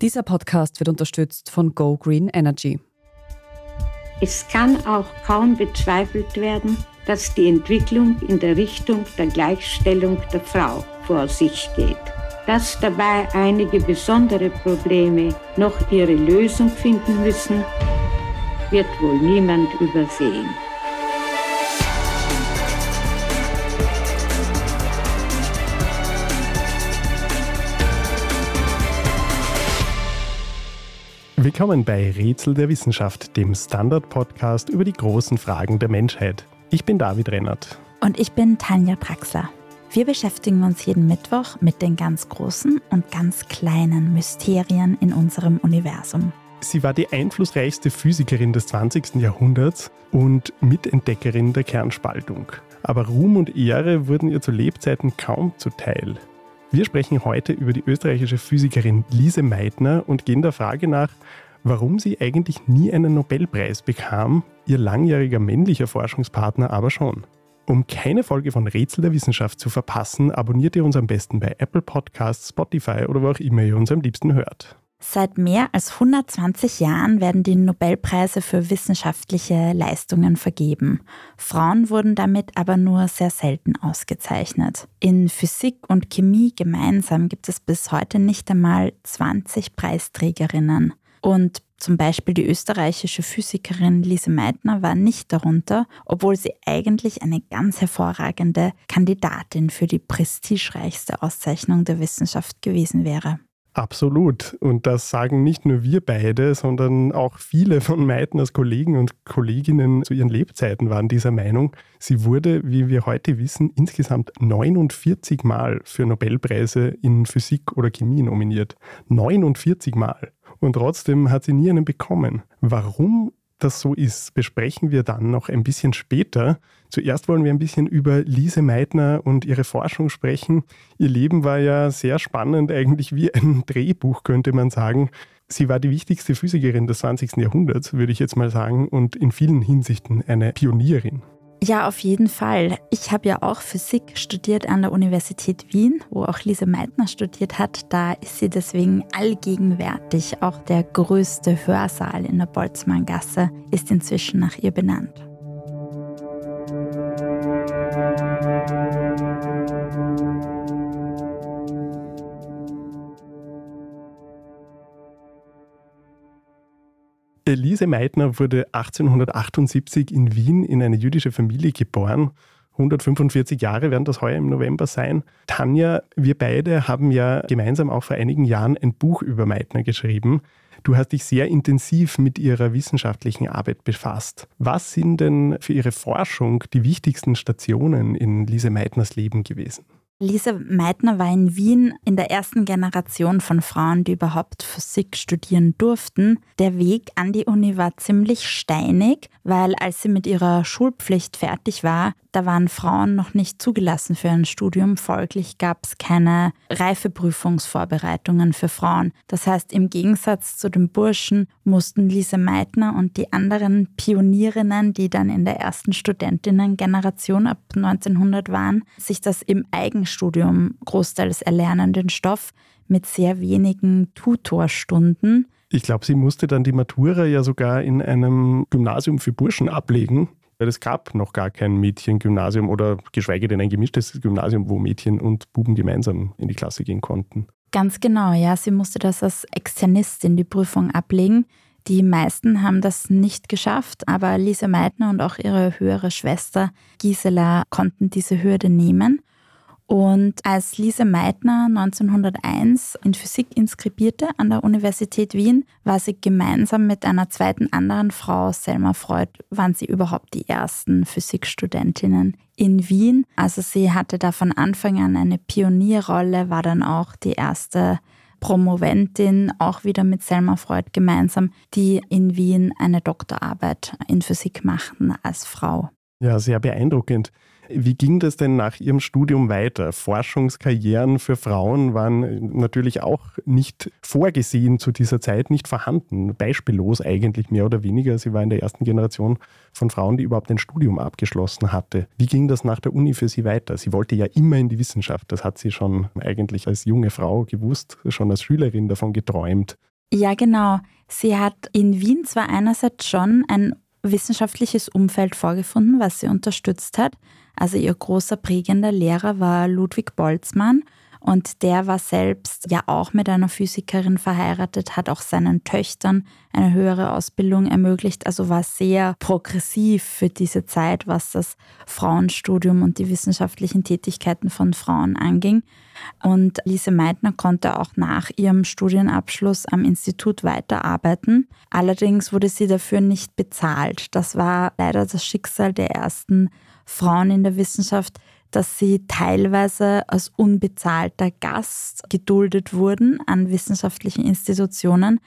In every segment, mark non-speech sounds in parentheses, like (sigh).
Dieser Podcast wird unterstützt von Go Green Energy. Es kann auch kaum bezweifelt werden, dass die Entwicklung in der Richtung der Gleichstellung der Frau vor sich geht. Dass dabei einige besondere Probleme noch ihre Lösung finden müssen, wird wohl niemand übersehen. Willkommen bei Rätsel der Wissenschaft, dem Standard-Podcast über die großen Fragen der Menschheit. Ich bin David Rennert. Und ich bin Tanja Traxler. Wir beschäftigen uns jeden Mittwoch mit den ganz großen und ganz kleinen Mysterien in unserem Universum. Sie war die einflussreichste Physikerin des 20. Jahrhunderts und Mitentdeckerin der Kernspaltung. Aber Ruhm und Ehre wurden ihr zu Lebzeiten kaum zuteil. Wir sprechen heute über die österreichische Physikerin Lise Meitner und gehen der Frage nach, warum sie eigentlich nie einen Nobelpreis bekam, ihr langjähriger männlicher Forschungspartner aber schon. Um keine Folge von Rätsel der Wissenschaft zu verpassen, abonniert ihr uns am besten bei Apple Podcasts, Spotify oder wo auch immer ihr uns am liebsten hört. Seit mehr als 120 Jahren werden die Nobelpreise für wissenschaftliche Leistungen vergeben. Frauen wurden damit aber nur sehr selten ausgezeichnet. In Physik und Chemie gemeinsam gibt es bis heute nicht einmal 20 Preisträgerinnen. Und zum Beispiel die österreichische Physikerin Lise Meitner war nicht darunter, obwohl sie eigentlich eine ganz hervorragende Kandidatin für die prestigereichste Auszeichnung der Wissenschaft gewesen wäre. Absolut. Und das sagen nicht nur wir beide, sondern auch viele von Meitners Kollegen und Kolleginnen zu ihren Lebzeiten waren dieser Meinung. Sie wurde, wie wir heute wissen, insgesamt 49 Mal für Nobelpreise in Physik oder Chemie nominiert. 49 Mal. Und trotzdem hat sie nie einen bekommen. Warum das so ist, besprechen wir dann noch ein bisschen später. Zuerst wollen wir ein bisschen über Lise Meitner und ihre Forschung sprechen. Ihr Leben war ja sehr spannend, eigentlich wie ein (laughs) Drehbuch, könnte man sagen. Sie war die wichtigste Physikerin des 20. Jahrhunderts, würde ich jetzt mal sagen, und in vielen Hinsichten eine Pionierin. Ja, auf jeden Fall. Ich habe ja auch Physik studiert an der Universität Wien, wo auch Lise Meitner studiert hat. Da ist sie deswegen allgegenwärtig. Auch der größte Hörsaal in der Boltzmanngasse ist inzwischen nach ihr benannt. Elise Meitner wurde 1878 in Wien in eine jüdische Familie geboren. 145 Jahre werden das heuer im November sein. Tanja, wir beide haben ja gemeinsam auch vor einigen Jahren ein Buch über Meitner geschrieben. Du hast dich sehr intensiv mit ihrer wissenschaftlichen Arbeit befasst. Was sind denn für ihre Forschung die wichtigsten Stationen in Lise Meitners Leben gewesen? Lise Meitner war in Wien in der ersten Generation von Frauen, die überhaupt Physik studieren durften. Der Weg an die Uni war ziemlich steinig, weil als sie mit ihrer Schulpflicht fertig war, da waren Frauen noch nicht zugelassen für ein Studium. Folglich gab es keine Reifeprüfungsvorbereitungen für Frauen. Das heißt, im Gegensatz zu den Burschen mussten Lise Meitner und die anderen Pionierinnen, die dann in der ersten Studentinnengeneration ab 1900 waren, sich das im Eigenstudium großteils erlernen, den Stoff mit sehr wenigen Tutorstunden. Ich glaube, sie musste dann die Matura ja sogar in einem Gymnasium für Burschen ablegen weil es gab noch gar kein Mädchengymnasium oder geschweige denn ein gemischtes Gymnasium, wo Mädchen und Buben gemeinsam in die Klasse gehen konnten. Ganz genau, ja. Sie musste das als Externistin die Prüfung ablegen. Die meisten haben das nicht geschafft, aber Lisa Meitner und auch ihre höhere Schwester Gisela konnten diese Hürde nehmen. Und als Lise Meitner 1901 in Physik inskribierte an der Universität Wien, war sie gemeinsam mit einer zweiten anderen Frau, Selma Freud, waren sie überhaupt die ersten Physikstudentinnen in Wien. Also sie hatte da von Anfang an eine Pionierrolle, war dann auch die erste Promoventin, auch wieder mit Selma Freud gemeinsam, die in Wien eine Doktorarbeit in Physik machten als Frau. Ja, sehr beeindruckend. Wie ging das denn nach Ihrem Studium weiter? Forschungskarrieren für Frauen waren natürlich auch nicht vorgesehen zu dieser Zeit, nicht vorhanden. Beispiellos eigentlich mehr oder weniger. Sie war in der ersten Generation von Frauen, die überhaupt ein Studium abgeschlossen hatte. Wie ging das nach der Uni für Sie weiter? Sie wollte ja immer in die Wissenschaft. Das hat sie schon eigentlich als junge Frau gewusst, schon als Schülerin davon geträumt. Ja, genau. Sie hat in Wien zwar einerseits schon ein wissenschaftliches Umfeld vorgefunden, was sie unterstützt hat. Also ihr großer prägender Lehrer war Ludwig Boltzmann und der war selbst ja auch mit einer Physikerin verheiratet, hat auch seinen Töchtern eine höhere Ausbildung ermöglicht, also war sehr progressiv für diese Zeit, was das Frauenstudium und die wissenschaftlichen Tätigkeiten von Frauen anging. Und Lise Meitner konnte auch nach ihrem Studienabschluss am Institut weiterarbeiten. Allerdings wurde sie dafür nicht bezahlt. Das war leider das Schicksal der ersten Frauen in der Wissenschaft, dass sie teilweise als unbezahlter Gast geduldet wurden an wissenschaftlichen Institutionen.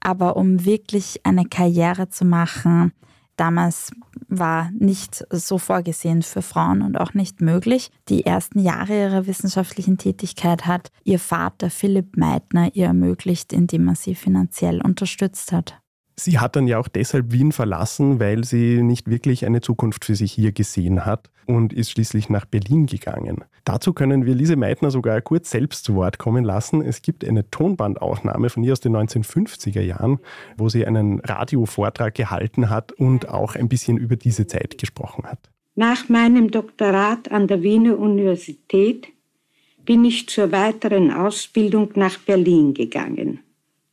Aber um wirklich eine Karriere zu machen, damals war nicht so vorgesehen für Frauen und auch nicht möglich. Die ersten Jahre ihrer wissenschaftlichen Tätigkeit hat ihr Vater Philipp Meitner ihr ermöglicht, indem er sie finanziell unterstützt hat. Sie hat dann ja auch deshalb Wien verlassen, weil sie nicht wirklich eine Zukunft für sich hier gesehen hat und ist schließlich nach Berlin gegangen. Dazu können wir Lise Meitner sogar kurz selbst zu Wort kommen lassen. Es gibt eine Tonbandaufnahme von ihr aus den 1950er Jahren, wo sie einen Radiovortrag gehalten hat und auch ein bisschen über diese Zeit gesprochen hat. Nach meinem Doktorat an der Wiener Universität bin ich zur weiteren Ausbildung nach Berlin gegangen.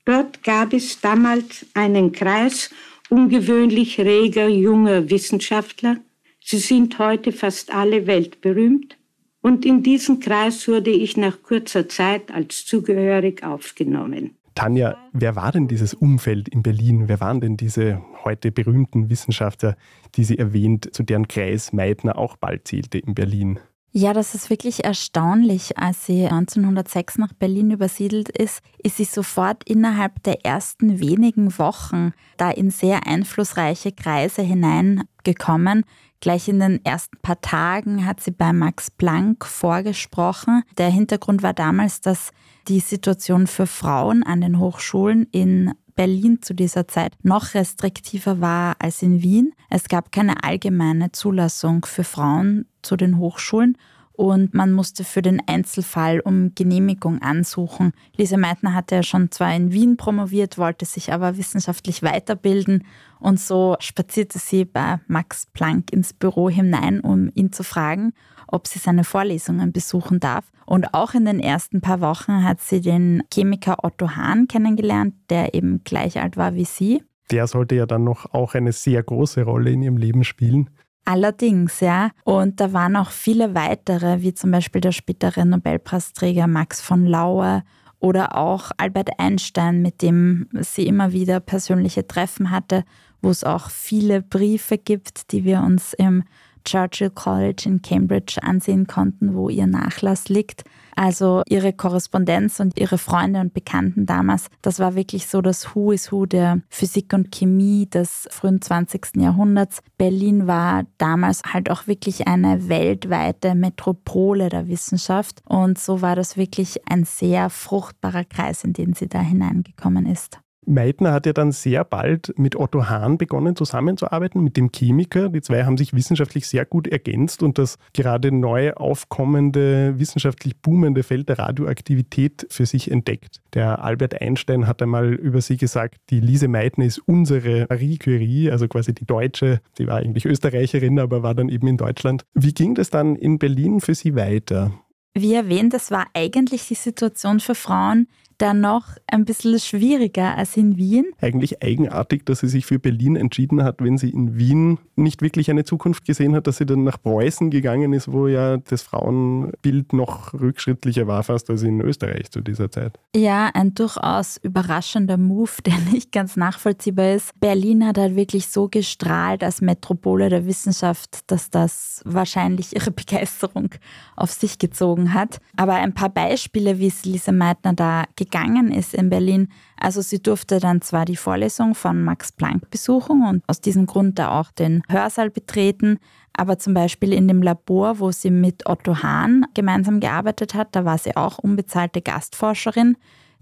Dort gab es damals einen Kreis ungewöhnlich reger junger Wissenschaftler. Sie sind heute fast alle weltberühmt. Und in diesen Kreis wurde ich nach kurzer Zeit als zugehörig aufgenommen. Tanja, wer war denn dieses Umfeld in Berlin? Wer waren denn diese heute berühmten Wissenschaftler, die sie erwähnt, zu deren Kreis Meitner auch bald zählte in Berlin? Ja, das ist wirklich erstaunlich. Als sie 1906 nach Berlin übersiedelt ist, ist sie sofort innerhalb der ersten wenigen Wochen da in sehr einflussreiche Kreise hineingekommen. Gleich in den ersten paar Tagen hat sie bei Max Planck vorgesprochen. Der Hintergrund war damals, dass die Situation für Frauen an den Hochschulen in Berlin zu dieser Zeit noch restriktiver war als in Wien. Es gab keine allgemeine Zulassung für Frauen zu den Hochschulen und man musste für den Einzelfall um Genehmigung ansuchen. Lise Meitner hatte ja schon zwar in Wien promoviert, wollte sich aber wissenschaftlich weiterbilden und so spazierte sie bei Max Planck ins Büro hinein, um ihn zu fragen, ob sie seine Vorlesungen besuchen darf. Und auch in den ersten paar Wochen hat sie den Chemiker Otto Hahn kennengelernt, der eben gleich alt war wie sie. Der sollte ja dann noch auch eine sehr große Rolle in ihrem Leben spielen. Allerdings, ja. Und da waren auch viele weitere, wie zum Beispiel der spätere Nobelpreisträger Max von Laue oder auch Albert Einstein, mit dem sie immer wieder persönliche Treffen hatte, wo es auch viele Briefe gibt, die wir uns im Churchill College in Cambridge ansehen konnten, wo ihr Nachlass liegt. Also ihre Korrespondenz und ihre Freunde und Bekannten damals, das war wirklich so das Who is Who der Physik und Chemie des frühen 20. Jahrhunderts. Berlin war damals halt auch wirklich eine weltweite Metropole der Wissenschaft und so war das wirklich ein sehr fruchtbarer Kreis, in den sie da hineingekommen ist. Meitner hat ja dann sehr bald mit Otto Hahn begonnen zusammenzuarbeiten, mit dem Chemiker. Die zwei haben sich wissenschaftlich sehr gut ergänzt und das gerade neu aufkommende, wissenschaftlich boomende Feld der Radioaktivität für sich entdeckt. Der Albert Einstein hat einmal über sie gesagt, die Lise Meitner ist unsere Marie Curie, also quasi die Deutsche. Sie war eigentlich Österreicherin, aber war dann eben in Deutschland. Wie ging das dann in Berlin für sie weiter? Wie erwähnt, das war eigentlich die Situation für Frauen dann noch ein bisschen schwieriger als in Wien. Eigentlich eigenartig, dass sie sich für Berlin entschieden hat, wenn sie in Wien nicht wirklich eine Zukunft gesehen hat, dass sie dann nach Preußen gegangen ist, wo ja das Frauenbild noch rückschrittlicher war fast als in Österreich zu dieser Zeit. Ja, ein durchaus überraschender Move, (laughs) der nicht ganz nachvollziehbar ist. Berlin hat halt wirklich so gestrahlt als Metropole der Wissenschaft, dass das wahrscheinlich ihre (laughs) Begeisterung auf sich gezogen hat. Aber ein paar Beispiele, wie es Lisa Meitner da gegangen ist in Berlin. Also sie durfte dann zwar die Vorlesung von Max Planck besuchen und aus diesem Grund da auch den Hörsaal betreten, aber zum Beispiel in dem Labor, wo sie mit Otto Hahn gemeinsam gearbeitet hat, da war sie auch unbezahlte Gastforscherin.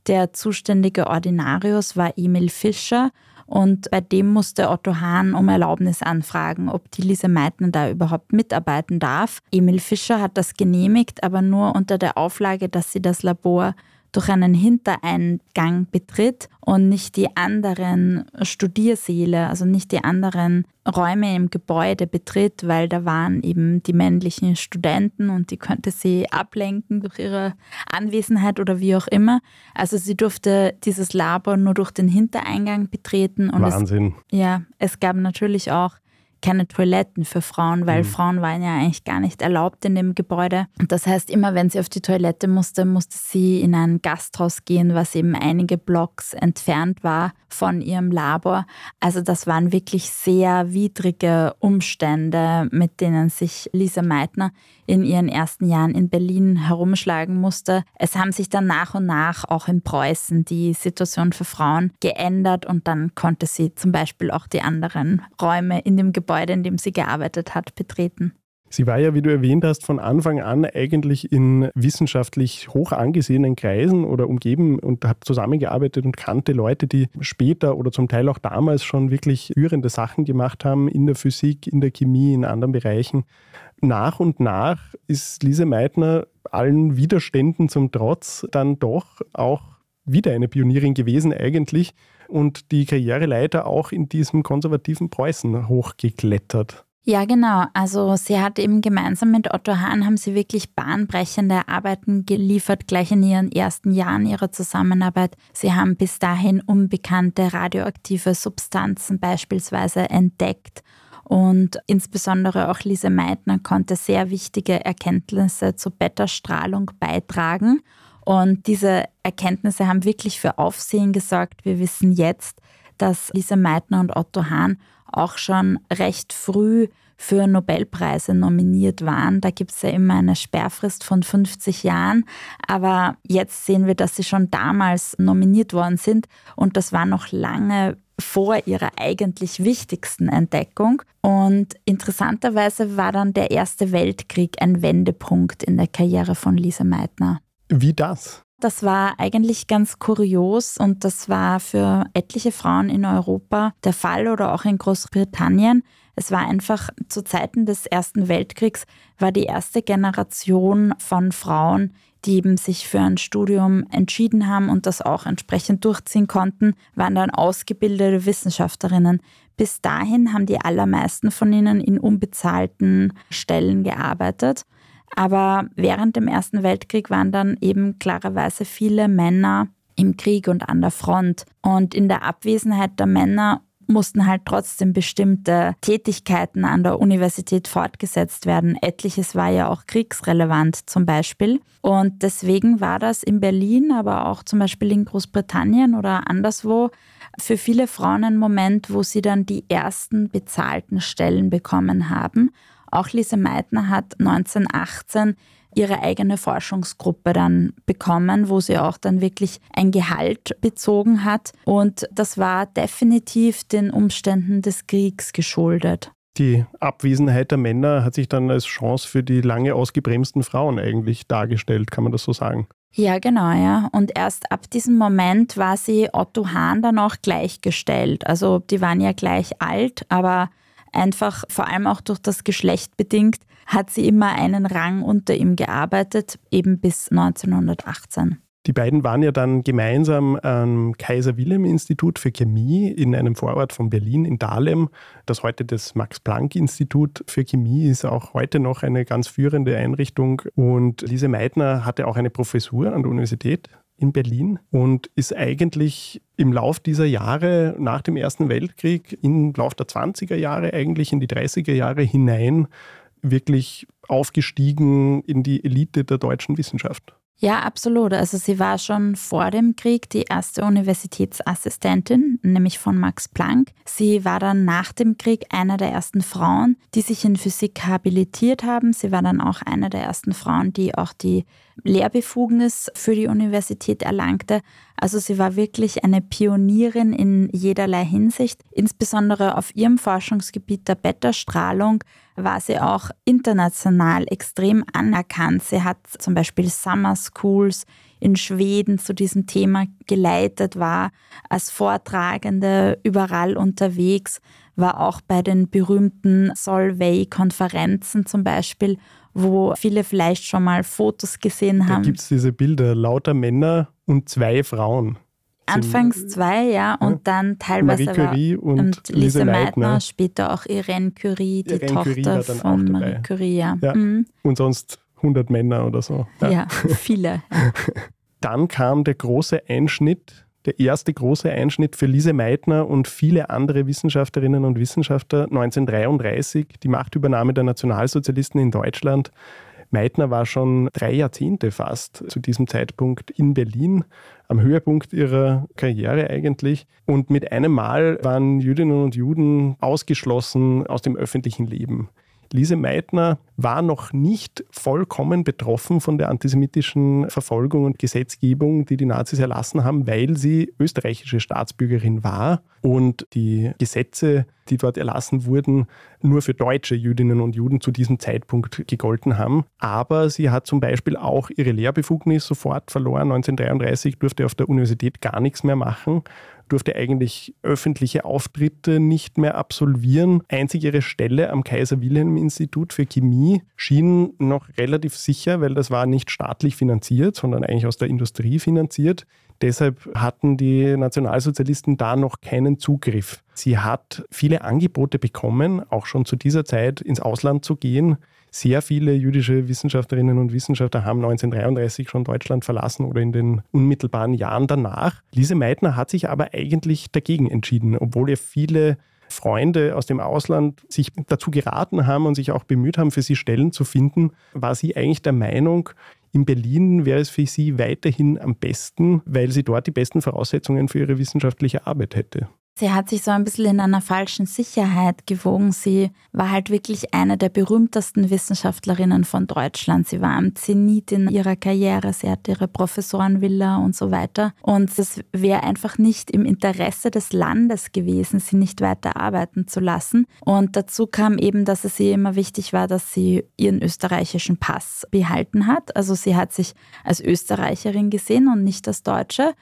Der zuständige Ordinarius war Emil Fischer und bei dem musste Otto Hahn um Erlaubnis anfragen, ob die Lise Meitner da überhaupt mitarbeiten darf. Emil Fischer hat das genehmigt, aber nur unter der Auflage, dass sie das Labor durch einen Hintereingang betritt und nicht die anderen Studiersäle, also nicht die anderen Räume im Gebäude betritt, weil da waren eben die männlichen Studenten und die könnte sie ablenken durch ihre Anwesenheit oder wie auch immer. Also sie durfte dieses Labor nur durch den Hintereingang betreten. Und Wahnsinn. Es, ja, es gab natürlich auch keine Toiletten für Frauen, weil mhm. Frauen waren ja eigentlich gar nicht erlaubt in dem Gebäude. Und das heißt, immer wenn sie auf die Toilette musste, musste sie in ein Gasthaus gehen, was eben einige Blocks entfernt war von ihrem Labor. Also das waren wirklich sehr widrige Umstände, mit denen sich Lisa Meitner in ihren ersten Jahren in Berlin herumschlagen musste. Es haben sich dann nach und nach auch in Preußen die Situation für Frauen geändert und dann konnte sie zum Beispiel auch die anderen Räume in dem Gebäude, in dem sie gearbeitet hat, betreten. Sie war ja, wie du erwähnt hast, von Anfang an eigentlich in wissenschaftlich hoch angesehenen Kreisen oder umgeben und hat zusammengearbeitet und kannte Leute, die später oder zum Teil auch damals schon wirklich führende Sachen gemacht haben in der Physik, in der Chemie, in anderen Bereichen. Nach und nach ist Lise Meitner allen Widerständen zum Trotz dann doch auch wieder eine Pionierin gewesen eigentlich und die Karriereleiter auch in diesem konservativen Preußen hochgeklettert. Ja, genau. Also sie hat eben gemeinsam mit Otto Hahn haben sie wirklich bahnbrechende Arbeiten geliefert, gleich in ihren ersten Jahren ihrer Zusammenarbeit. Sie haben bis dahin unbekannte radioaktive Substanzen beispielsweise entdeckt. Und insbesondere auch Lise Meitner konnte sehr wichtige Erkenntnisse zur Beta-Strahlung beitragen. Und diese Erkenntnisse haben wirklich für Aufsehen gesorgt. Wir wissen jetzt, dass Lise Meitner und Otto Hahn auch schon recht früh für Nobelpreise nominiert waren. Da gibt es ja immer eine Sperrfrist von 50 Jahren. Aber jetzt sehen wir, dass sie schon damals nominiert worden sind. Und das war noch lange vor ihrer eigentlich wichtigsten Entdeckung. Und interessanterweise war dann der Erste Weltkrieg ein Wendepunkt in der Karriere von Lisa Meitner. Wie das? Das war eigentlich ganz kurios und das war für etliche Frauen in Europa der Fall oder auch in Großbritannien. Es war einfach zu Zeiten des Ersten Weltkriegs war die erste Generation von Frauen, die eben sich für ein Studium entschieden haben und das auch entsprechend durchziehen konnten, waren dann ausgebildete Wissenschaftlerinnen. Bis dahin haben die allermeisten von ihnen in unbezahlten Stellen gearbeitet. Aber während dem Ersten Weltkrieg waren dann eben klarerweise viele Männer im Krieg und an der Front. Und in der Abwesenheit der Männer mussten halt trotzdem bestimmte Tätigkeiten an der Universität fortgesetzt werden. Etliches war ja auch kriegsrelevant zum Beispiel. Und deswegen war das in Berlin, aber auch zum Beispiel in Großbritannien oder anderswo für viele Frauen ein Moment, wo sie dann die ersten bezahlten Stellen bekommen haben auch Lise Meitner hat 1918 ihre eigene Forschungsgruppe dann bekommen, wo sie auch dann wirklich ein Gehalt bezogen hat. Und das war definitiv den Umständen des Kriegs geschuldet. Die Abwesenheit der Männer hat sich dann als Chance für die lange ausgebremsten Frauen eigentlich dargestellt, kann man das so sagen? Ja, genau, ja. Und erst ab diesem Moment war sie Otto Hahn dann auch gleichgestellt. Also die waren ja gleich alt, aber einfach vor allem auch durch das Geschlecht bedingt, hat sie immer einen Rang unter ihm gearbeitet, eben bis 1918. Die beiden waren ja dann gemeinsam am Kaiser Wilhelm Institut für Chemie in einem Vorort von Berlin in Dahlem, das heute das Max Planck Institut für Chemie ist, auch heute noch eine ganz führende Einrichtung. Und Lise Meitner hatte auch eine Professur an der Universität in Berlin und ist eigentlich im Lauf dieser Jahre nach dem Ersten Weltkrieg, im Lauf der 20er Jahre eigentlich in die 30er Jahre hinein wirklich aufgestiegen in die Elite der deutschen Wissenschaft. Ja, absolut. Also sie war schon vor dem Krieg die erste Universitätsassistentin, nämlich von Max Planck. Sie war dann nach dem Krieg eine der ersten Frauen, die sich in Physik habilitiert haben. Sie war dann auch eine der ersten Frauen, die auch die Lehrbefugnis für die Universität erlangte. Also sie war wirklich eine Pionierin in jederlei Hinsicht. Insbesondere auf ihrem Forschungsgebiet der Beta-Strahlung war sie auch international extrem anerkannt. Sie hat zum Beispiel Summer Schools in Schweden zu diesem Thema geleitet, war als Vortragende überall unterwegs, war auch bei den berühmten Solvay-Konferenzen zum Beispiel wo viele vielleicht schon mal Fotos gesehen haben. Da gibt es diese Bilder, lauter Männer und zwei Frauen. Anfangs zwei, ja, und ja. dann teilweise Marie Curie und, und Lise. Meitner. später auch Irene Curie, die Irene Tochter Curie von Marie Curie, ja. ja. Mhm. Und sonst 100 Männer oder so. Ja, ja viele. (laughs) dann kam der große Einschnitt, der erste große Einschnitt für Lise Meitner und viele andere Wissenschaftlerinnen und Wissenschaftler 1933, die Machtübernahme der Nationalsozialisten in Deutschland. Meitner war schon drei Jahrzehnte fast zu diesem Zeitpunkt in Berlin, am Höhepunkt ihrer Karriere eigentlich. Und mit einem Mal waren Jüdinnen und Juden ausgeschlossen aus dem öffentlichen Leben. Lise Meitner war noch nicht vollkommen betroffen von der antisemitischen Verfolgung und Gesetzgebung, die die Nazis erlassen haben, weil sie österreichische Staatsbürgerin war und die Gesetze, die dort erlassen wurden, nur für deutsche Jüdinnen und Juden zu diesem Zeitpunkt gegolten haben. Aber sie hat zum Beispiel auch ihre Lehrbefugnis sofort verloren. 1933 durfte auf der Universität gar nichts mehr machen durfte eigentlich öffentliche Auftritte nicht mehr absolvieren. Einzig ihre Stelle am Kaiser-Wilhelm-Institut für Chemie schien noch relativ sicher, weil das war nicht staatlich finanziert, sondern eigentlich aus der Industrie finanziert. Deshalb hatten die Nationalsozialisten da noch keinen Zugriff. Sie hat viele Angebote bekommen, auch schon zu dieser Zeit ins Ausland zu gehen. Sehr viele jüdische Wissenschaftlerinnen und Wissenschaftler haben 1933 schon Deutschland verlassen oder in den unmittelbaren Jahren danach. Lise Meitner hat sich aber eigentlich dagegen entschieden, obwohl ihr viele Freunde aus dem Ausland sich dazu geraten haben und sich auch bemüht haben, für sie Stellen zu finden, war sie eigentlich der Meinung, in Berlin wäre es für sie weiterhin am besten, weil sie dort die besten Voraussetzungen für ihre wissenschaftliche Arbeit hätte. Sie hat sich so ein bisschen in einer falschen Sicherheit gewogen. Sie war halt wirklich eine der berühmtesten Wissenschaftlerinnen von Deutschland. Sie war am Zenit in ihrer Karriere. Sie hatte ihre Professorenvilla und so weiter. Und es wäre einfach nicht im Interesse des Landes gewesen, sie nicht weiter arbeiten zu lassen. Und dazu kam eben, dass es ihr immer wichtig war, dass sie ihren österreichischen Pass behalten hat. Also sie hat sich als Österreicherin gesehen und nicht als Deutsche.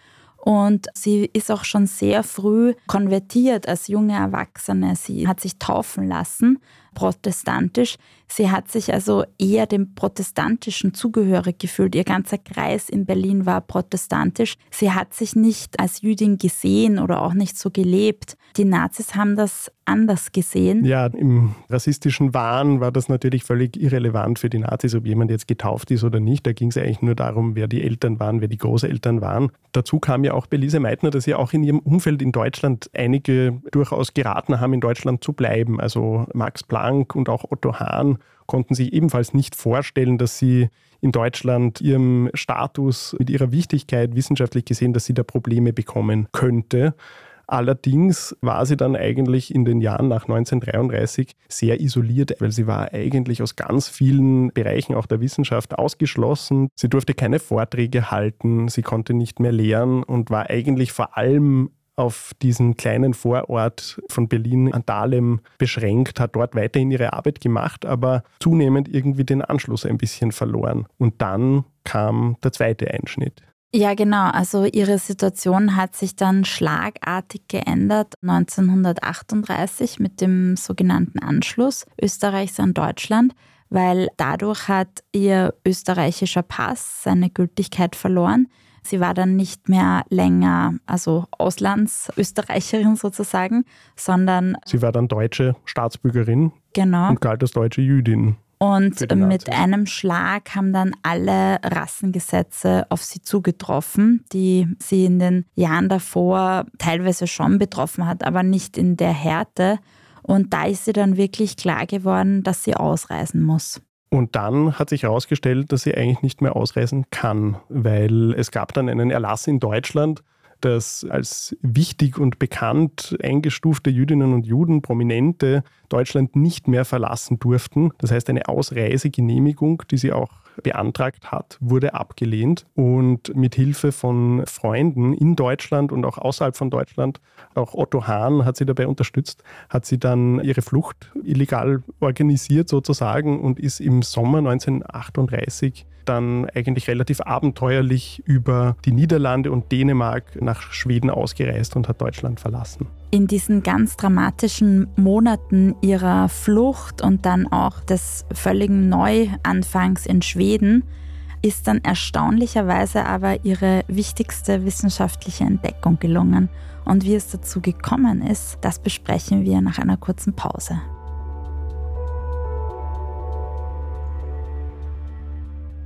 Und sie ist auch schon sehr früh konvertiert als junge Erwachsene. Sie hat sich taufen lassen, protestantisch. Sie hat sich also eher dem Protestantischen zugehörig gefühlt. Ihr ganzer Kreis in Berlin war protestantisch. Sie hat sich nicht als Jüdin gesehen oder auch nicht so gelebt. Die Nazis haben das anders gesehen. Ja, im rassistischen Wahn war das natürlich völlig irrelevant für die Nazis, ob jemand jetzt getauft ist oder nicht. Da ging es eigentlich nur darum, wer die Eltern waren, wer die Großeltern waren. Dazu kam ja auch bei Lise Meitner, dass sie auch in ihrem Umfeld in Deutschland einige durchaus geraten haben, in Deutschland zu bleiben. Also Max Planck und auch Otto Hahn konnten sich ebenfalls nicht vorstellen, dass sie in Deutschland ihrem Status, mit ihrer Wichtigkeit wissenschaftlich gesehen, dass sie da Probleme bekommen könnte. Allerdings war sie dann eigentlich in den Jahren nach 1933 sehr isoliert, weil sie war eigentlich aus ganz vielen Bereichen auch der Wissenschaft ausgeschlossen. Sie durfte keine Vorträge halten, sie konnte nicht mehr lehren und war eigentlich vor allem auf diesen kleinen Vorort von Berlin an Dahlem beschränkt, hat dort weiterhin ihre Arbeit gemacht, aber zunehmend irgendwie den Anschluss ein bisschen verloren. Und dann kam der zweite Einschnitt. Ja, genau. Also ihre Situation hat sich dann schlagartig geändert 1938 mit dem sogenannten Anschluss Österreichs an Deutschland, weil dadurch hat ihr österreichischer Pass seine Gültigkeit verloren. Sie war dann nicht mehr länger, also Auslandsösterreicherin sozusagen, sondern. Sie war dann deutsche Staatsbürgerin. Genau. Und galt als deutsche Jüdin. Und mit einem Schlag haben dann alle Rassengesetze auf sie zugetroffen, die sie in den Jahren davor teilweise schon betroffen hat, aber nicht in der Härte. Und da ist sie dann wirklich klar geworden, dass sie ausreisen muss. Und dann hat sich herausgestellt, dass sie eigentlich nicht mehr ausreisen kann, weil es gab dann einen Erlass in Deutschland, dass als wichtig und bekannt eingestufte Jüdinnen und Juden, Prominente, Deutschland nicht mehr verlassen durften. Das heißt, eine Ausreisegenehmigung, die sie auch beantragt hat, wurde abgelehnt. Und mit Hilfe von Freunden in Deutschland und auch außerhalb von Deutschland, auch Otto Hahn hat sie dabei unterstützt, hat sie dann ihre Flucht illegal organisiert sozusagen und ist im Sommer 1938 dann eigentlich relativ abenteuerlich über die Niederlande und Dänemark nach Schweden ausgereist und hat Deutschland verlassen. In diesen ganz dramatischen Monaten ihrer Flucht und dann auch des völligen Neuanfangs in Schweden ist dann erstaunlicherweise aber ihre wichtigste wissenschaftliche Entdeckung gelungen. Und wie es dazu gekommen ist, das besprechen wir nach einer kurzen Pause.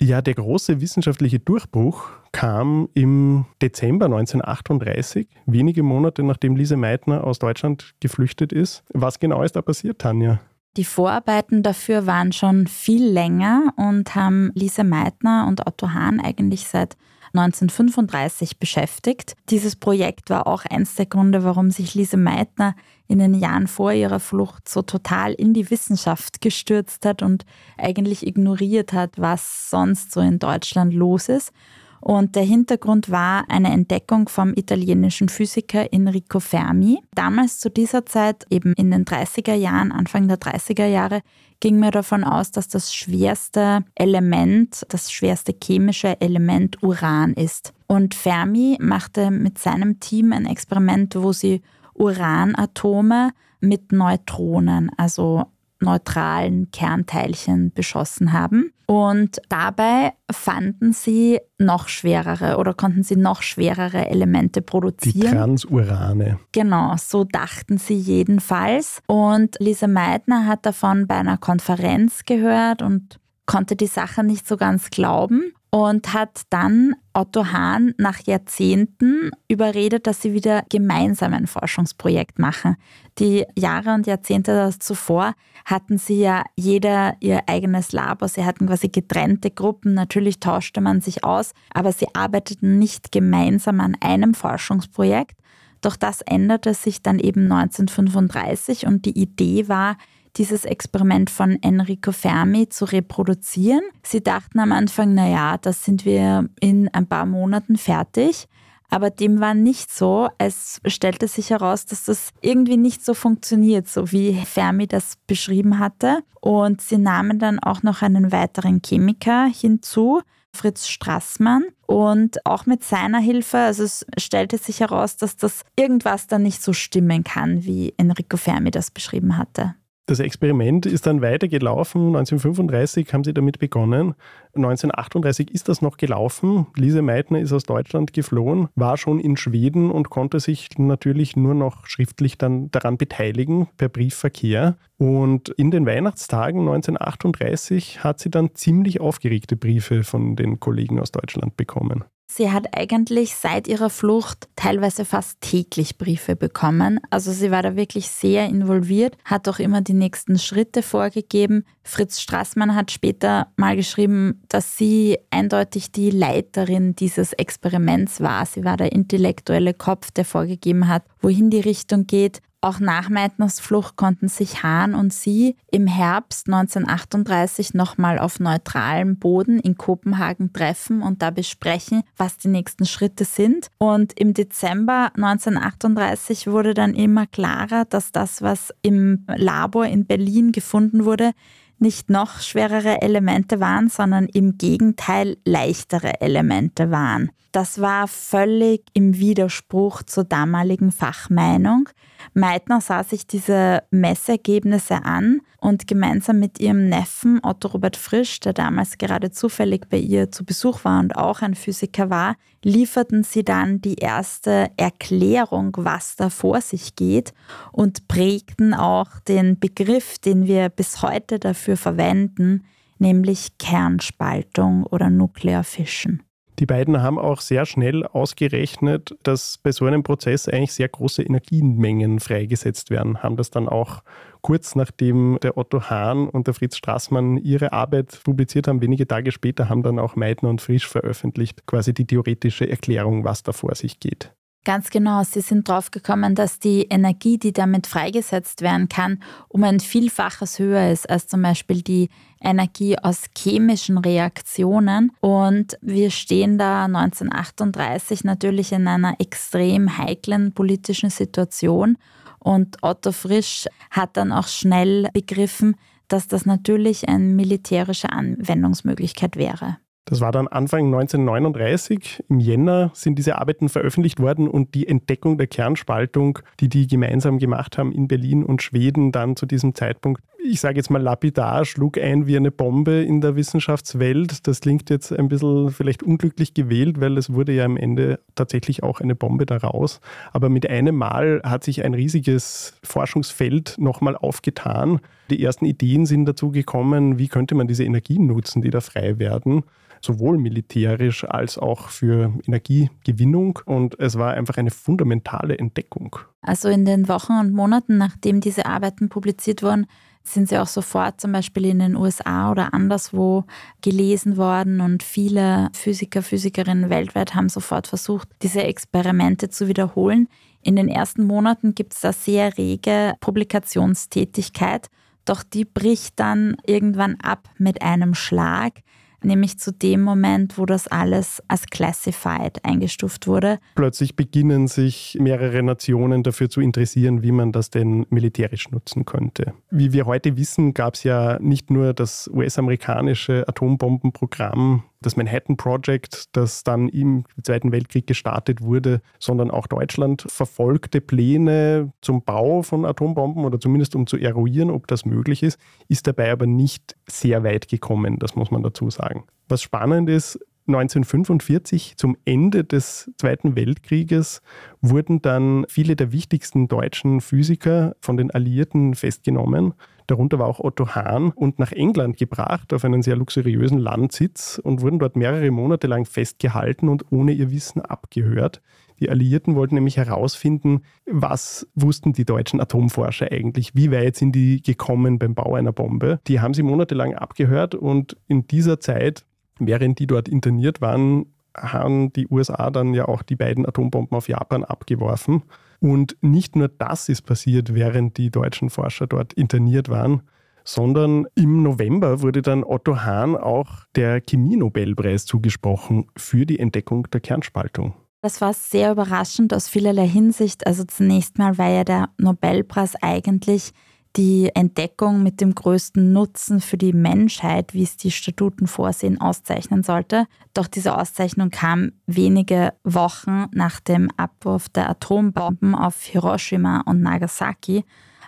Ja, der große wissenschaftliche Durchbruch kam im Dezember 1938, wenige Monate nachdem Lise Meitner aus Deutschland geflüchtet ist. Was genau ist da passiert, Tanja? Die Vorarbeiten dafür waren schon viel länger und haben Lise Meitner und Otto Hahn eigentlich seit 1935 beschäftigt. Dieses Projekt war auch eins der Gründe, warum sich Lise Meitner in den Jahren vor ihrer Flucht so total in die Wissenschaft gestürzt hat und eigentlich ignoriert hat, was sonst so in Deutschland los ist. Und der Hintergrund war eine Entdeckung vom italienischen Physiker Enrico Fermi. Damals zu dieser Zeit, eben in den 30er Jahren, Anfang der 30er Jahre, ging mir davon aus, dass das schwerste Element, das schwerste chemische Element Uran ist. Und Fermi machte mit seinem Team ein Experiment, wo sie Uranatome mit Neutronen, also neutralen Kernteilchen beschossen haben. Und dabei fanden sie noch schwerere oder konnten sie noch schwerere Elemente produzieren. Die Transurane. Genau, so dachten sie jedenfalls. Und Lisa Meitner hat davon bei einer Konferenz gehört und konnte die Sache nicht so ganz glauben und hat dann Otto Hahn nach Jahrzehnten überredet, dass sie wieder gemeinsam ein Forschungsprojekt machen. Die Jahre und Jahrzehnte zuvor hatten sie ja jeder ihr eigenes Labor. Sie hatten quasi getrennte Gruppen. Natürlich tauschte man sich aus, aber sie arbeiteten nicht gemeinsam an einem Forschungsprojekt. Doch das änderte sich dann eben 1935 und die Idee war, dieses Experiment von Enrico Fermi zu reproduzieren. Sie dachten am Anfang, naja, das sind wir in ein paar Monaten fertig. Aber dem war nicht so. Es stellte sich heraus, dass das irgendwie nicht so funktioniert, so wie Fermi das beschrieben hatte. Und sie nahmen dann auch noch einen weiteren Chemiker hinzu, Fritz Strassmann. Und auch mit seiner Hilfe, also es stellte sich heraus, dass das irgendwas da nicht so stimmen kann, wie Enrico Fermi das beschrieben hatte. Das Experiment ist dann weitergelaufen. 1935 haben sie damit begonnen. 1938 ist das noch gelaufen. Lise Meitner ist aus Deutschland geflohen, war schon in Schweden und konnte sich natürlich nur noch schriftlich dann daran beteiligen per Briefverkehr. Und in den Weihnachtstagen 1938 hat sie dann ziemlich aufgeregte Briefe von den Kollegen aus Deutschland bekommen. Sie hat eigentlich seit ihrer Flucht teilweise fast täglich Briefe bekommen. Also sie war da wirklich sehr involviert, hat auch immer die nächsten Schritte vorgegeben. Fritz Strassmann hat später mal geschrieben, dass sie eindeutig die Leiterin dieses Experiments war. Sie war der intellektuelle Kopf, der vorgegeben hat, wohin die Richtung geht. Auch nach Meitners Flucht konnten sich Hahn und sie im Herbst 1938 nochmal auf neutralem Boden in Kopenhagen treffen und da besprechen, was die nächsten Schritte sind. Und im Dezember 1938 wurde dann immer klarer, dass das, was im Labor in Berlin gefunden wurde, nicht noch schwerere Elemente waren, sondern im Gegenteil leichtere Elemente waren. Das war völlig im Widerspruch zur damaligen Fachmeinung. Meitner sah sich diese Messergebnisse an und gemeinsam mit ihrem Neffen Otto Robert Frisch, der damals gerade zufällig bei ihr zu Besuch war und auch ein Physiker war, lieferten sie dann die erste Erklärung, was da vor sich geht und prägten auch den Begriff, den wir bis heute dafür verwenden, nämlich Kernspaltung oder Nuclear Fission. Die beiden haben auch sehr schnell ausgerechnet, dass bei so einem Prozess eigentlich sehr große Energiemengen freigesetzt werden, haben das dann auch kurz nachdem der Otto Hahn und der Fritz Straßmann ihre Arbeit publiziert haben, wenige Tage später haben dann auch Meitner und Frisch veröffentlicht, quasi die theoretische Erklärung, was da vor sich geht. Ganz genau, sie sind drauf gekommen, dass die Energie, die damit freigesetzt werden kann, um ein Vielfaches höher ist als zum Beispiel die Energie aus chemischen Reaktionen. Und wir stehen da 1938 natürlich in einer extrem heiklen politischen Situation. Und Otto Frisch hat dann auch schnell begriffen, dass das natürlich eine militärische Anwendungsmöglichkeit wäre. Das war dann Anfang 1939. Im Jänner sind diese Arbeiten veröffentlicht worden und die Entdeckung der Kernspaltung, die die gemeinsam gemacht haben in Berlin und Schweden, dann zu diesem Zeitpunkt, ich sage jetzt mal lapidar, schlug ein wie eine Bombe in der Wissenschaftswelt. Das klingt jetzt ein bisschen vielleicht unglücklich gewählt, weil es wurde ja am Ende tatsächlich auch eine Bombe daraus. Aber mit einem Mal hat sich ein riesiges Forschungsfeld nochmal aufgetan. Die ersten Ideen sind dazu gekommen, wie könnte man diese Energien nutzen, die da frei werden sowohl militärisch als auch für Energiegewinnung. Und es war einfach eine fundamentale Entdeckung. Also in den Wochen und Monaten, nachdem diese Arbeiten publiziert wurden, sind sie auch sofort zum Beispiel in den USA oder anderswo gelesen worden und viele Physiker, Physikerinnen weltweit haben sofort versucht, diese Experimente zu wiederholen. In den ersten Monaten gibt es da sehr rege Publikationstätigkeit, doch die bricht dann irgendwann ab mit einem Schlag nämlich zu dem Moment, wo das alles als classified eingestuft wurde. Plötzlich beginnen sich mehrere Nationen dafür zu interessieren, wie man das denn militärisch nutzen könnte. Wie wir heute wissen, gab es ja nicht nur das US-amerikanische Atombombenprogramm, das Manhattan Project, das dann im Zweiten Weltkrieg gestartet wurde, sondern auch Deutschland verfolgte Pläne zum Bau von Atombomben oder zumindest um zu eruieren, ob das möglich ist, ist dabei aber nicht sehr weit gekommen, das muss man dazu sagen. Was spannend ist, 1945 zum Ende des Zweiten Weltkrieges wurden dann viele der wichtigsten deutschen Physiker von den Alliierten festgenommen Darunter war auch Otto Hahn und nach England gebracht auf einen sehr luxuriösen Landsitz und wurden dort mehrere Monate lang festgehalten und ohne ihr Wissen abgehört. Die Alliierten wollten nämlich herausfinden, was wussten die deutschen Atomforscher eigentlich, wie weit sind die gekommen beim Bau einer Bombe. Die haben sie monatelang abgehört und in dieser Zeit, während die dort interniert waren, haben die USA dann ja auch die beiden Atombomben auf Japan abgeworfen. Und nicht nur das ist passiert, während die deutschen Forscher dort interniert waren, sondern im November wurde dann Otto Hahn auch der Chemie-Nobelpreis zugesprochen für die Entdeckung der Kernspaltung. Das war sehr überraschend aus vielerlei Hinsicht. Also zunächst mal war ja der Nobelpreis eigentlich die Entdeckung mit dem größten Nutzen für die Menschheit, wie es die Statuten vorsehen, auszeichnen sollte. Doch diese Auszeichnung kam wenige Wochen nach dem Abwurf der Atombomben auf Hiroshima und Nagasaki.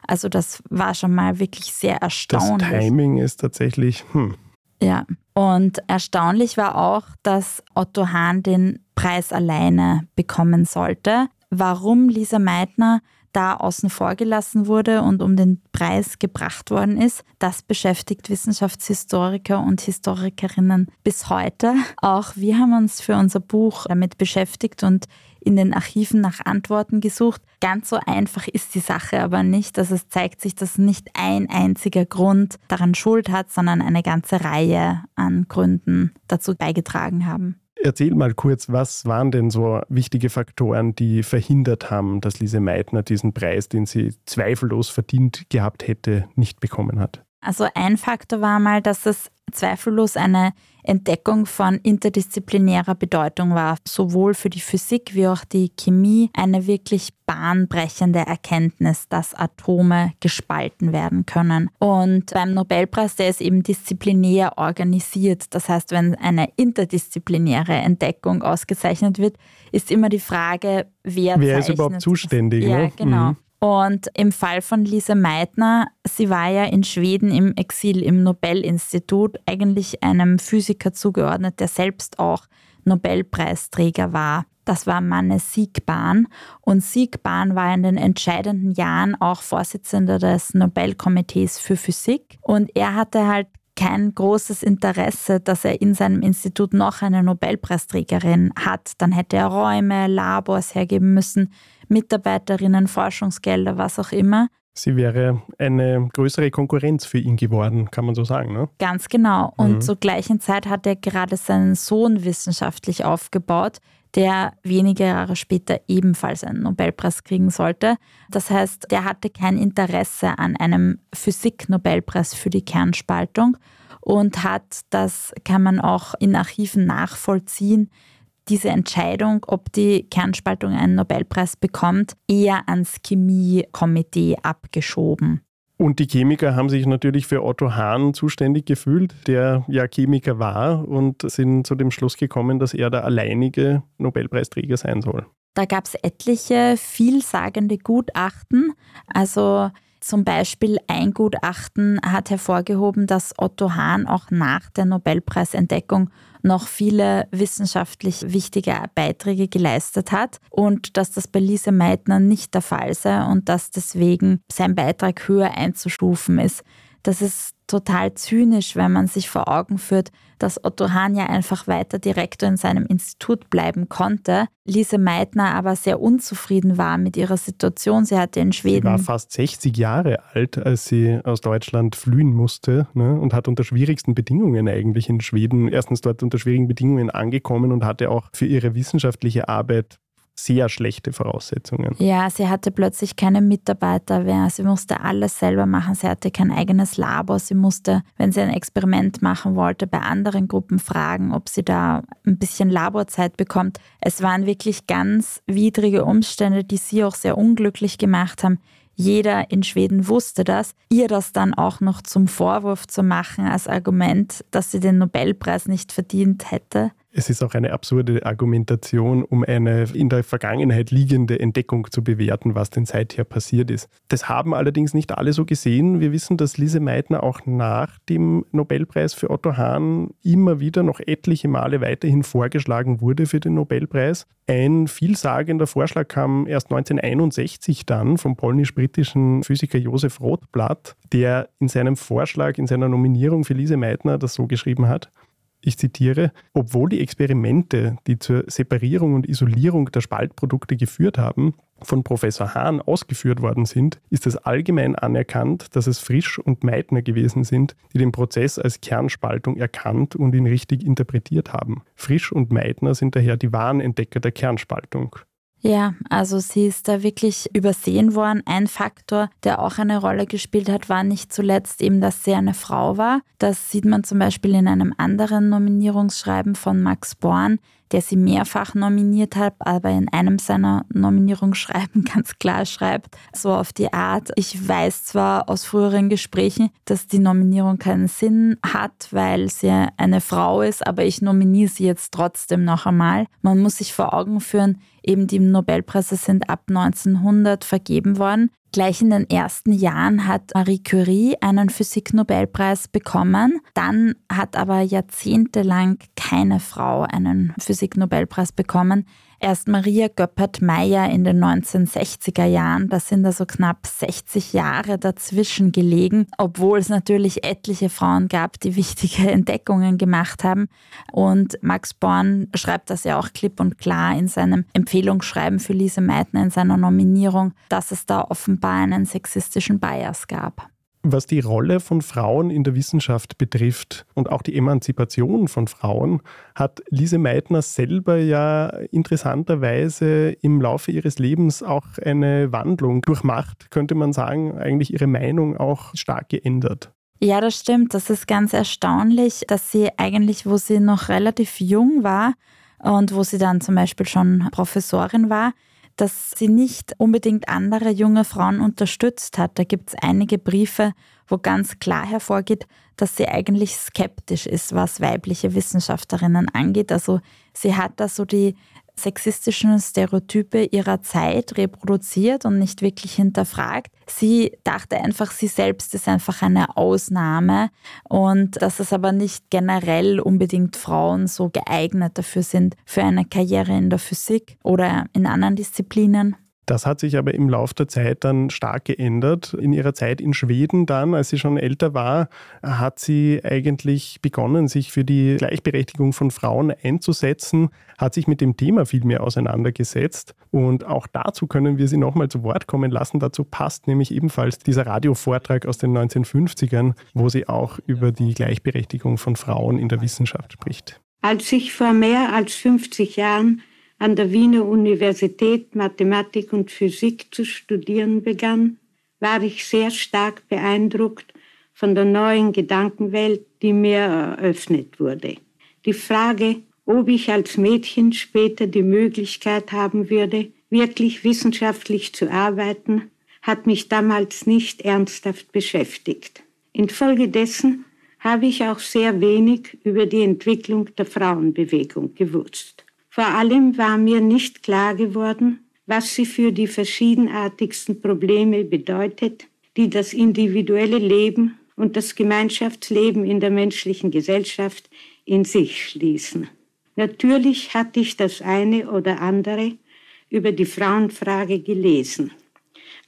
Also das war schon mal wirklich sehr erstaunlich. Das Timing ist tatsächlich, hm. Ja, und erstaunlich war auch, dass Otto Hahn den Preis alleine bekommen sollte. Warum Lisa Meitner da außen vor gelassen wurde und um den Preis gebracht worden ist. Das beschäftigt Wissenschaftshistoriker und Historikerinnen bis heute. Auch wir haben uns für unser Buch damit beschäftigt und in den Archiven nach Antworten gesucht. Ganz so einfach ist die Sache aber nicht. Also es zeigt sich, dass nicht ein einziger Grund daran Schuld hat, sondern eine ganze Reihe an Gründen dazu beigetragen haben. Erzähl mal kurz, was waren denn so wichtige Faktoren, die verhindert haben, dass Lise Meitner diesen Preis, den sie zweifellos verdient gehabt hätte, nicht bekommen hat? Also ein Faktor war mal, dass es zweifellos eine Entdeckung von interdisziplinärer Bedeutung war, sowohl für die Physik wie auch die Chemie eine wirklich bahnbrechende Erkenntnis, dass Atome gespalten werden können. Und beim Nobelpreis, der ist eben disziplinär organisiert. Das heißt, wenn eine interdisziplinäre Entdeckung ausgezeichnet wird, ist immer die Frage, wer, wer ist überhaupt zuständig. Ja, ne? genau. Mhm. Und im Fall von Lise Meitner, sie war ja in Schweden im Exil im Nobelinstitut, eigentlich einem Physiker zugeordnet, der selbst auch Nobelpreisträger war. Das war Manne Siegbahn. Und Siegbahn war in den entscheidenden Jahren auch Vorsitzender des Nobelkomitees für Physik. Und er hatte halt kein großes Interesse, dass er in seinem Institut noch eine Nobelpreisträgerin hat. Dann hätte er Räume, Labors hergeben müssen, Mitarbeiterinnen, Forschungsgelder, was auch immer. Sie wäre eine größere Konkurrenz für ihn geworden, kann man so sagen, ne? Ganz genau. Und mhm. zur gleichen Zeit hat er gerade seinen Sohn wissenschaftlich aufgebaut, der wenige Jahre später ebenfalls einen Nobelpreis kriegen sollte. Das heißt, der hatte kein Interesse an einem Physik-Nobelpreis für die Kernspaltung und hat, das kann man auch in Archiven nachvollziehen, diese Entscheidung, ob die Kernspaltung einen Nobelpreis bekommt, eher ans Chemiekomitee abgeschoben. Und die Chemiker haben sich natürlich für Otto Hahn zuständig gefühlt, der ja Chemiker war und sind zu dem Schluss gekommen, dass er der alleinige Nobelpreisträger sein soll. Da gab es etliche vielsagende Gutachten. Also zum Beispiel ein Gutachten hat hervorgehoben, dass Otto Hahn auch nach der Nobelpreisentdeckung noch viele wissenschaftlich wichtige Beiträge geleistet hat und dass das bei Lise Meitner nicht der Fall sei und dass deswegen sein Beitrag höher einzustufen ist. Das ist total zynisch, wenn man sich vor Augen führt, dass Otto Hahn ja einfach weiter Direktor in seinem Institut bleiben konnte. Lise Meitner aber sehr unzufrieden war mit ihrer Situation. Sie hatte in Schweden. Sie war fast 60 Jahre alt, als sie aus Deutschland flühen musste ne, und hat unter schwierigsten Bedingungen eigentlich in Schweden, erstens dort unter schwierigen Bedingungen angekommen und hatte auch für ihre wissenschaftliche Arbeit sehr schlechte Voraussetzungen. Ja, sie hatte plötzlich keine Mitarbeiter mehr. Sie musste alles selber machen. Sie hatte kein eigenes Labor. Sie musste, wenn sie ein Experiment machen wollte, bei anderen Gruppen fragen, ob sie da ein bisschen Laborzeit bekommt. Es waren wirklich ganz widrige Umstände, die sie auch sehr unglücklich gemacht haben. Jeder in Schweden wusste das. Ihr das dann auch noch zum Vorwurf zu machen als Argument, dass sie den Nobelpreis nicht verdient hätte, es ist auch eine absurde Argumentation, um eine in der Vergangenheit liegende Entdeckung zu bewerten, was denn seither passiert ist. Das haben allerdings nicht alle so gesehen. Wir wissen, dass Lise Meitner auch nach dem Nobelpreis für Otto Hahn immer wieder noch etliche Male weiterhin vorgeschlagen wurde für den Nobelpreis. Ein vielsagender Vorschlag kam erst 1961 dann vom polnisch-britischen Physiker Josef Rothblatt, der in seinem Vorschlag, in seiner Nominierung für Lise Meitner das so geschrieben hat ich zitiere, obwohl die Experimente, die zur Separierung und Isolierung der Spaltprodukte geführt haben, von Professor Hahn ausgeführt worden sind, ist es allgemein anerkannt, dass es Frisch und Meitner gewesen sind, die den Prozess als Kernspaltung erkannt und ihn richtig interpretiert haben. Frisch und Meitner sind daher die wahren Entdecker der Kernspaltung. Ja, also sie ist da wirklich übersehen worden. Ein Faktor, der auch eine Rolle gespielt hat, war nicht zuletzt eben, dass sie eine Frau war. Das sieht man zum Beispiel in einem anderen Nominierungsschreiben von Max Born, der sie mehrfach nominiert hat, aber in einem seiner Nominierungsschreiben (laughs) ganz klar schreibt, so auf die Art, ich weiß zwar aus früheren Gesprächen, dass die Nominierung keinen Sinn hat, weil sie eine Frau ist, aber ich nominiere sie jetzt trotzdem noch einmal. Man muss sich vor Augen führen, eben die Nobelpreise sind ab 1900 vergeben worden. Gleich in den ersten Jahren hat Marie Curie einen Physik-Nobelpreis bekommen. Dann hat aber jahrzehntelang keine Frau einen Physik-Nobelpreis bekommen. Erst Maria Göppert-Meyer in den 1960er Jahren, da sind also knapp 60 Jahre dazwischen gelegen, obwohl es natürlich etliche Frauen gab, die wichtige (laughs) Entdeckungen gemacht haben. Und Max Born schreibt das ja auch klipp und klar in seinem Empfehlungsschreiben für Lise Meitner in seiner Nominierung, dass es da offenbar einen sexistischen Bias gab. Was die Rolle von Frauen in der Wissenschaft betrifft und auch die Emanzipation von Frauen, hat Lise Meitner selber ja interessanterweise im Laufe ihres Lebens auch eine Wandlung durchmacht, könnte man sagen, eigentlich ihre Meinung auch stark geändert. Ja, das stimmt. Das ist ganz erstaunlich, dass sie eigentlich, wo sie noch relativ jung war und wo sie dann zum Beispiel schon Professorin war, dass sie nicht unbedingt andere junge Frauen unterstützt hat. Da gibt es einige Briefe, wo ganz klar hervorgeht, dass sie eigentlich skeptisch ist, was weibliche Wissenschaftlerinnen angeht. Also sie hat da so die sexistischen Stereotype ihrer Zeit reproduziert und nicht wirklich hinterfragt. Sie dachte einfach, sie selbst ist einfach eine Ausnahme und dass es aber nicht generell unbedingt Frauen so geeignet dafür sind für eine Karriere in der Physik oder in anderen Disziplinen. Das hat sich aber im Laufe der Zeit dann stark geändert. In ihrer Zeit in Schweden dann, als sie schon älter war, hat sie eigentlich begonnen, sich für die Gleichberechtigung von Frauen einzusetzen, hat sich mit dem Thema viel mehr auseinandergesetzt. Und auch dazu können wir sie nochmal zu Wort kommen lassen. Dazu passt nämlich ebenfalls dieser Radiovortrag aus den 1950ern, wo sie auch über die Gleichberechtigung von Frauen in der Wissenschaft spricht. Als ich vor mehr als 50 Jahren an der Wiener Universität Mathematik und Physik zu studieren begann, war ich sehr stark beeindruckt von der neuen Gedankenwelt, die mir eröffnet wurde. Die Frage, ob ich als Mädchen später die Möglichkeit haben würde, wirklich wissenschaftlich zu arbeiten, hat mich damals nicht ernsthaft beschäftigt. Infolgedessen habe ich auch sehr wenig über die Entwicklung der Frauenbewegung gewusst. Vor allem war mir nicht klar geworden, was sie für die verschiedenartigsten Probleme bedeutet, die das individuelle Leben und das Gemeinschaftsleben in der menschlichen Gesellschaft in sich schließen. Natürlich hatte ich das eine oder andere über die Frauenfrage gelesen,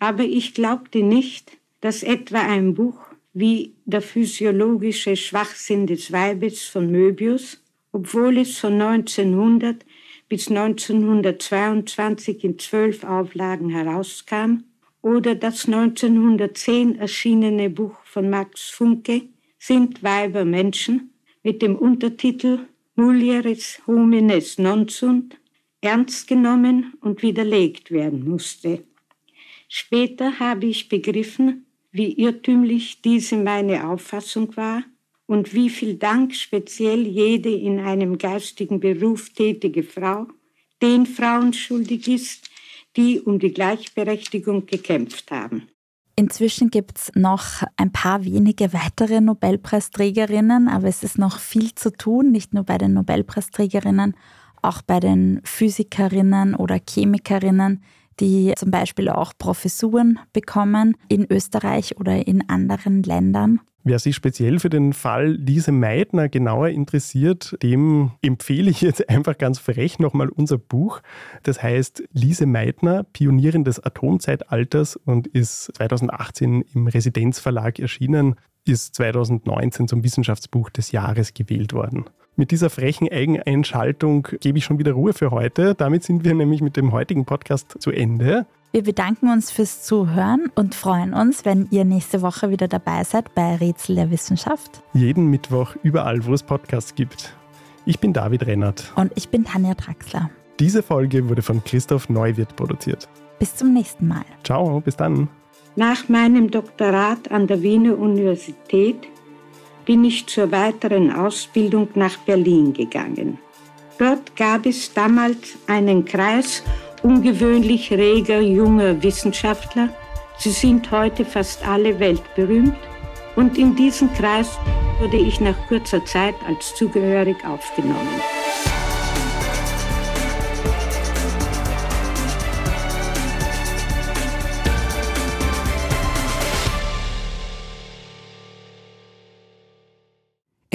aber ich glaubte nicht, dass etwa ein Buch wie Der physiologische Schwachsinn des Weibes von Möbius, obwohl es von 1900 bis 1922 in zwölf Auflagen herauskam, oder das 1910 erschienene Buch von Max Funke Sind Weiber Menschen mit dem Untertitel Mulieres homines non sunt ernst genommen und widerlegt werden musste. Später habe ich begriffen, wie irrtümlich diese meine Auffassung war und wie viel Dank speziell jede in einem geistigen Beruf tätige Frau den Frauen schuldig ist, die um die Gleichberechtigung gekämpft haben. Inzwischen gibt es noch ein paar wenige weitere Nobelpreisträgerinnen, aber es ist noch viel zu tun, nicht nur bei den Nobelpreisträgerinnen, auch bei den Physikerinnen oder Chemikerinnen, die zum Beispiel auch Professuren bekommen in Österreich oder in anderen Ländern. Wer sich speziell für den Fall Lise Meitner genauer interessiert, dem empfehle ich jetzt einfach ganz frech nochmal unser Buch. Das heißt Lise Meitner, Pionierin des Atomzeitalters und ist 2018 im Residenzverlag erschienen, ist 2019 zum Wissenschaftsbuch des Jahres gewählt worden. Mit dieser frechen Eigeneinschaltung gebe ich schon wieder Ruhe für heute. Damit sind wir nämlich mit dem heutigen Podcast zu Ende. Wir bedanken uns fürs Zuhören und freuen uns, wenn ihr nächste Woche wieder dabei seid bei Rätsel der Wissenschaft. Jeden Mittwoch überall, wo es Podcasts gibt. Ich bin David Rennert. Und ich bin Tanja Traxler. Diese Folge wurde von Christoph Neuwirth produziert. Bis zum nächsten Mal. Ciao, bis dann. Nach meinem Doktorat an der Wiener Universität bin ich zur weiteren Ausbildung nach Berlin gegangen. Dort gab es damals einen Kreis ungewöhnlich reger junger Wissenschaftler. Sie sind heute fast alle weltberühmt. Und in diesen Kreis wurde ich nach kurzer Zeit als zugehörig aufgenommen.